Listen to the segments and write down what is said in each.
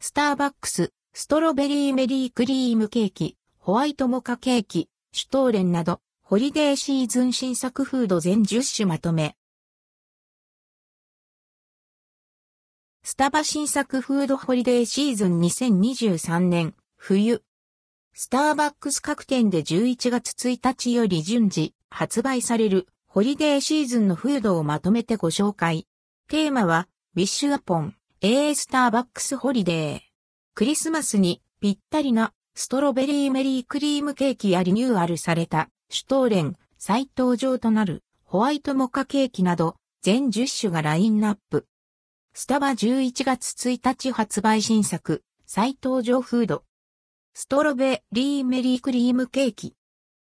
スターバックス、ストロベリーメリークリームケーキ、ホワイトモカケーキ、シュトーレンなど、ホリデーシーズン新作フード全10種まとめ。スタバ新作フードホリデーシーズン2023年冬。スターバックス各店で11月1日より順次発売されるホリデーシーズンのフードをまとめてご紹介。テーマは、ウィッシュアポン、A スターバックスホリデー。クリスマスにぴったりなストロベリーメリークリームケーキやリニューアルされたシュトーレン、再登場となるホワイトモカケーキなど全10種がラインナップ。スタバ11月1日発売新作、再登場フード。ストロベリーメリークリームケーキ。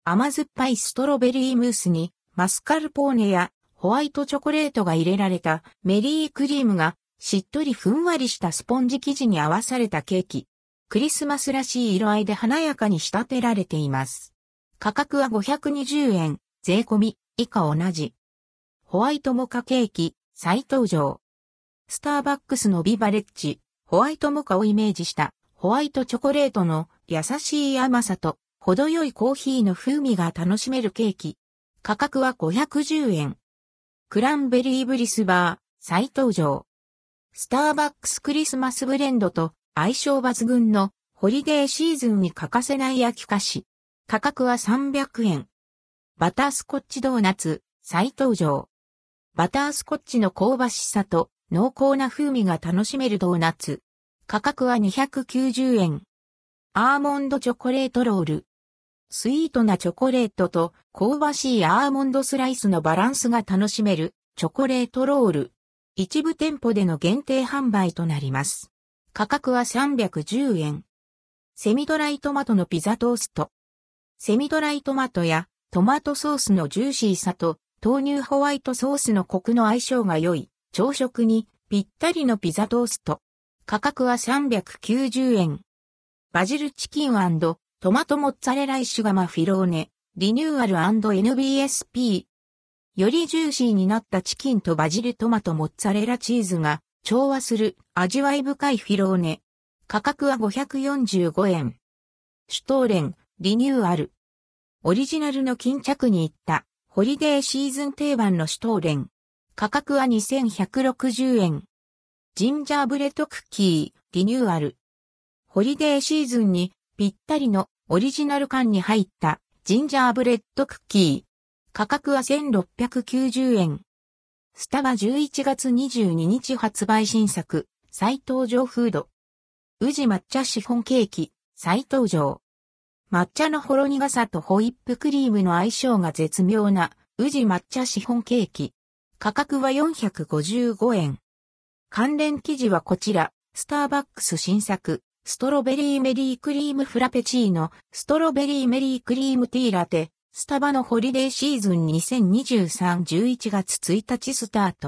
甘酸っぱいストロベリームースにマスカルポーネやホワイトチョコレートが入れられたメリークリームがしっとりふんわりしたスポンジ生地に合わされたケーキ。クリスマスらしい色合いで華やかに仕立てられています。価格は520円、税込み、以下同じ。ホワイトモカケーキ、再登場。スターバックスのビバレッジ、ホワイトモカをイメージしたホワイトチョコレートの優しい甘さと程よいコーヒーの風味が楽しめるケーキ。価格は510円。クランベリーブリスバー、再登場。スターバックスクリスマスブレンドと相性抜群のホリデーシーズンに欠かせない焼き菓子。価格は300円。バタースコッチドーナツ、再登場。バタースコッチの香ばしさと濃厚な風味が楽しめるドーナツ。価格は290円。アーモンドチョコレートロール。スイートなチョコレートと香ばしいアーモンドスライスのバランスが楽しめるチョコレートロール。一部店舗での限定販売となります。価格は310円。セミドライトマトのピザトースト。セミドライトマトやトマトソースのジューシーさと豆乳ホワイトソースのコクの相性が良い朝食にぴったりのピザトースト。価格は390円。バジルチキントマトモッツァレライシュガマフィローネ、リニューアル &NBSP。よりジューシーになったチキンとバジルトマトモッツァレラチーズが調和する味わい深いフィローネ。価格は545円。シュトーレン、リニューアル。オリジナルの巾着に入ったホリデーシーズン定番のシュトーレン。価格は2160円。ジンジャーブレッドクッキー、リニューアル。ホリデーシーズンにぴったりのオリジナル缶に入ったジンジャーブレッドクッキー。価格は1690円。スタバ11月22日発売新作、再登場フード。宇治抹茶シフォンケーキ、再登場。抹茶のほろ苦さとホイップクリームの相性が絶妙な宇治抹茶シフォンケーキ。価格は455円。関連記事はこちら、スターバックス新作、ストロベリーメリークリームフラペチーノ、ストロベリーメリークリームティーラテ、スタバのホリデーシーズン2023-11月1日スタート。